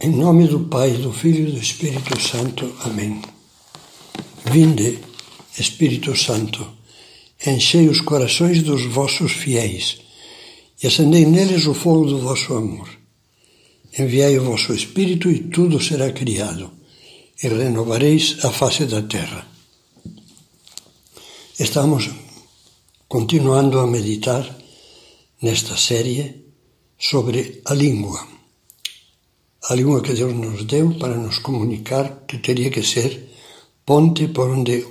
Em nome do Pai, do Filho e do Espírito Santo. Amém. Vinde, Espírito Santo, enchei os corações dos vossos fiéis e acendei neles o fogo do vosso amor. Enviai o vosso Espírito e tudo será criado, e renovareis a face da terra. Estamos continuando a meditar nesta série sobre a língua a língua que Deus nos deu para nos comunicar, que teria que ser ponte por onde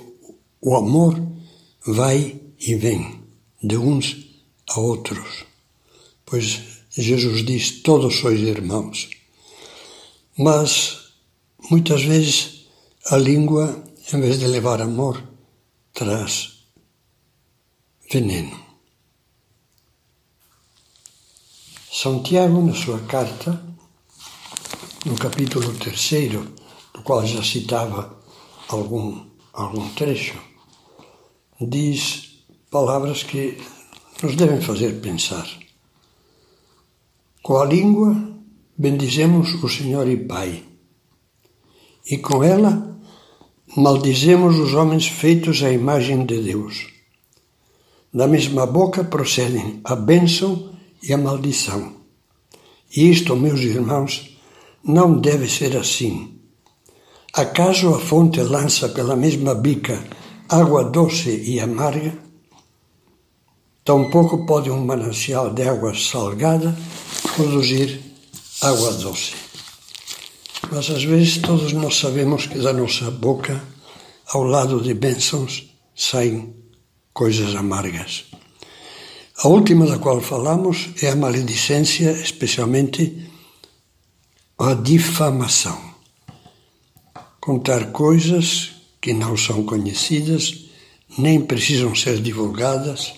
o amor vai e vem, de uns a outros. Pois Jesus diz: Todos sois irmãos. Mas, muitas vezes, a língua, em vez de levar amor, traz veneno. São Tiago, na sua carta, no capítulo terceiro, do qual já citava algum, algum trecho, diz palavras que nos devem fazer pensar. Com a língua bendizemos o Senhor e Pai, e com ela maldizemos os homens feitos à imagem de Deus. Da mesma boca procedem a bênção e a maldição. E isto, meus irmãos, não deve ser assim. Acaso a fonte lança pela mesma bica água doce e amarga? Tampouco pode um manancial de água salgada produzir água doce. Mas às vezes todos nós sabemos que da nossa boca, ao lado de bênçãos, saem coisas amargas. A última da qual falamos é a maledicência, especialmente a difamação. Contar coisas que não são conhecidas, nem precisam ser divulgadas,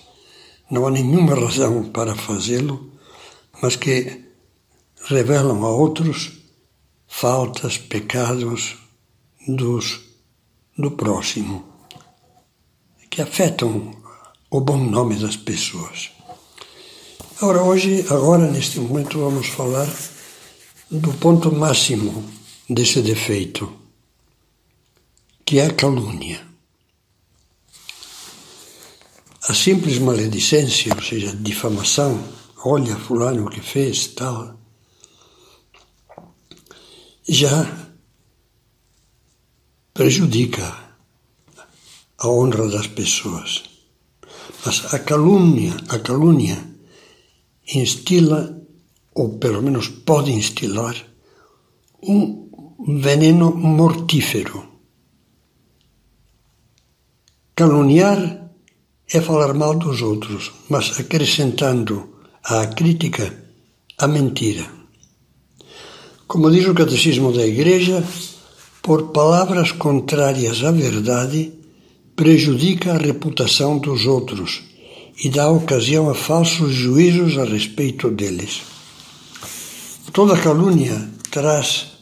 não há nenhuma razão para fazê-lo, mas que revelam a outros faltas, pecados dos, do próximo, que afetam o bom nome das pessoas. Agora, hoje, agora, neste momento, vamos falar do ponto máximo desse defeito, que é a calúnia. A simples maledicência, ou seja, difamação, olha fulano que fez, tal, já prejudica a honra das pessoas. Mas a calúnia, a calúnia instila ou pelo menos pode instilar, um veneno mortífero. Caluniar é falar mal dos outros, mas acrescentando à crítica a mentira. Como diz o Catecismo da Igreja, por palavras contrárias à verdade, prejudica a reputação dos outros e dá ocasião a falsos juízos a respeito deles. Toda calúnia traz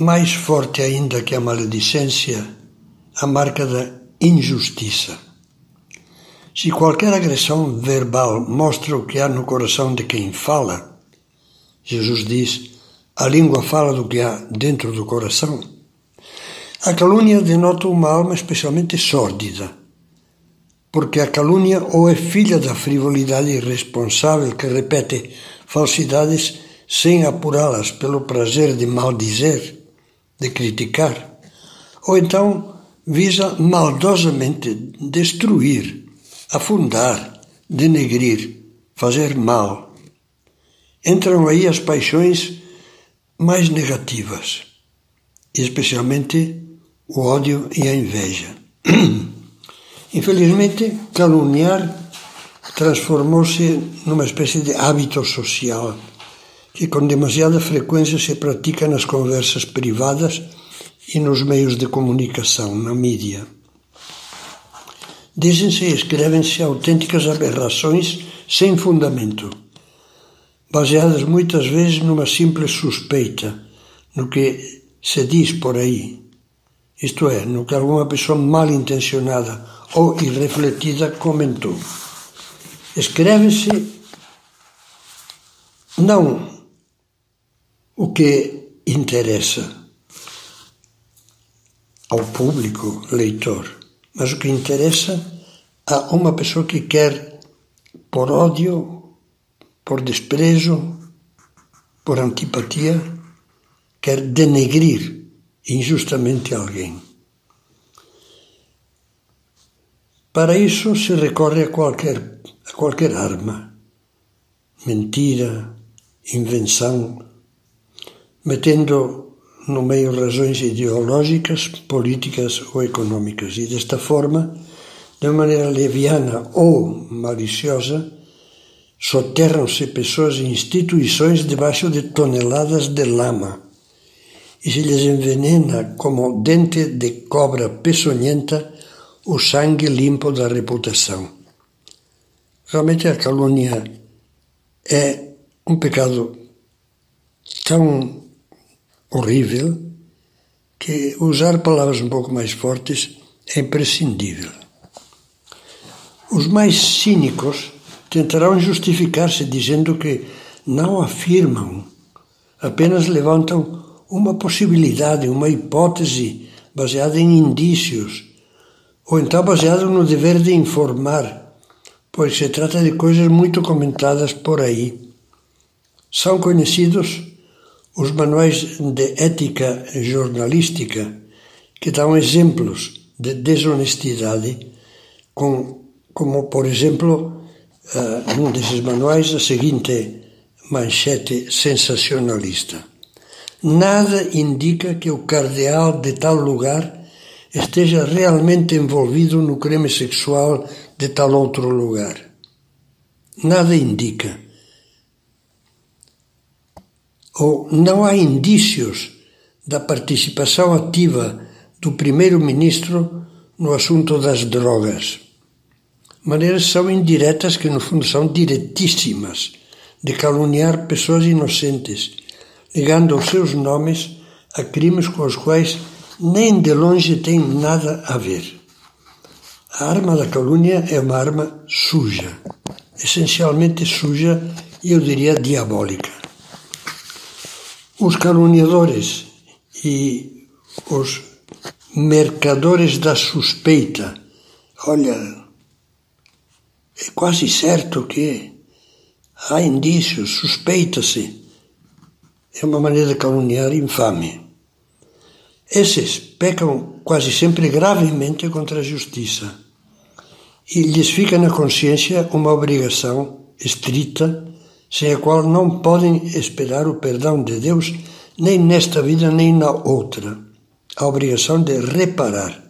mais forte ainda que a maledicência a marca da injustiça. Se qualquer agressão verbal mostra o que há no coração de quem fala, Jesus diz: a língua fala do que há dentro do coração. A calúnia denota uma alma especialmente sórdida, porque a calúnia ou é filha da frivolidade irresponsável que repete falsidades sem apurá-las pelo prazer de maldizer, de criticar, ou então visa maldosamente destruir, afundar, denegrir, fazer mal. Entram aí as paixões mais negativas, especialmente o ódio e a inveja. Infelizmente, caluniar transformou-se numa espécie de hábito social que com demasiada frequência se pratica nas conversas privadas e nos meios de comunicação, na mídia. Dizem-se e escrevem-se autênticas aberrações sem fundamento, baseadas muitas vezes numa simples suspeita, no que se diz por aí, isto é, no que alguma pessoa mal intencionada ou irrefletida comentou. Escreve-se não o que interessa ao público leitor, mas o que interessa a uma pessoa que quer, por ódio, por desprezo, por antipatia, quer denegrir injustamente alguém. Para isso se recorre a qualquer, a qualquer arma, mentira, invenção, metendo no meio razões ideológicas, políticas ou econômicas. E desta forma, de maneira leviana ou maliciosa, soterram-se pessoas e instituições debaixo de toneladas de lama e se lhes envenena como dente de cobra peçonhenta o sangue limpo da reputação. Realmente a calúnia é um pecado tão horrível que usar palavras um pouco mais fortes é imprescindível. Os mais cínicos tentarão justificar-se dizendo que não afirmam, apenas levantam uma possibilidade, uma hipótese baseada em indícios, ou então baseada no dever de informar, pois se trata de coisas muito comentadas por aí. São conhecidos os manuais de ética jornalística que dão exemplos de desonestidade, com, como, por exemplo, uh, num desses manuais, a seguinte manchete sensacionalista. Nada indica que o cardeal de tal lugar esteja realmente envolvido no crime sexual de tal outro lugar. Nada indica ou não há indícios da participação ativa do primeiro-ministro no assunto das drogas. Maneiras são indiretas que, no fundo, são diretíssimas de caluniar pessoas inocentes, ligando os seus nomes a crimes com os quais nem de longe têm nada a ver. A arma da calúnia é uma arma suja, essencialmente suja e eu diria diabólica os caluniadores e os mercadores da suspeita. Olha, é quase certo que há indícios, suspeita-se. É uma maneira de caluniar infame. Esses pecam quase sempre gravemente contra a justiça e lhes fica na consciência uma obrigação estrita sem a qual não podem esperar o perdão de Deus nem nesta vida nem na outra. A obrigação de reparar,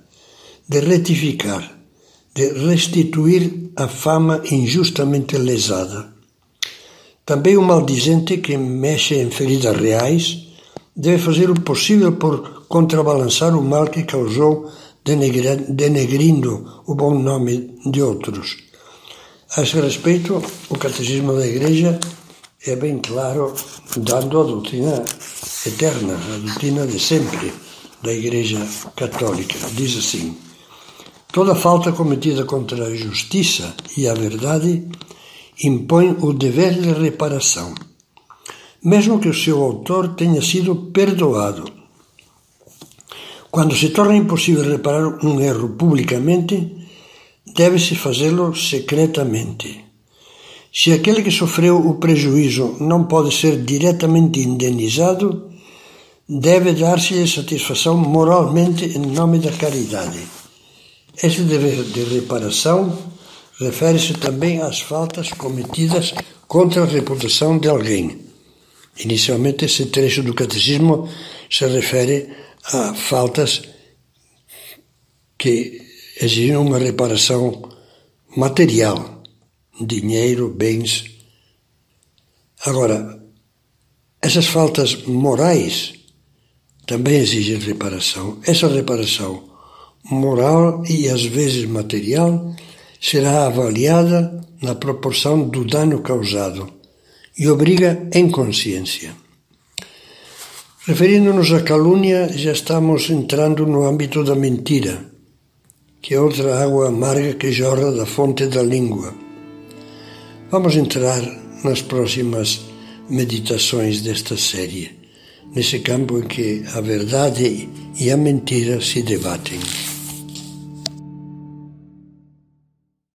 de retificar, de restituir a fama injustamente lesada. Também o maldizente que mexe em feridas reais deve fazer o possível por contrabalançar o mal que causou denegrindo o bom nome de outros a esse respeito, o Catecismo da Igreja é bem claro, dando a doutrina eterna, a doutrina de sempre da Igreja Católica. Diz assim: toda falta cometida contra a justiça e a verdade impõe o dever de reparação, mesmo que o seu autor tenha sido perdoado. Quando se torna impossível reparar um erro publicamente, deve-se fazê-lo secretamente. Se aquele que sofreu o prejuízo não pode ser diretamente indenizado, deve dar-se-lhe satisfação moralmente em nome da caridade. Esse dever de reparação refere-se também às faltas cometidas contra a reputação de alguém. Inicialmente, esse trecho do catecismo se refere a faltas que exigem uma reparação material, dinheiro, bens. Agora, essas faltas morais também exigem reparação. Essa reparação moral e às vezes material será avaliada na proporção do dano causado e obriga em consciência. Referindo-nos à calúnia, já estamos entrando no âmbito da mentira que é outra água amarga que jorra da fonte da língua. Vamos entrar nas próximas meditações desta série nesse campo em que a verdade e a mentira se debatem.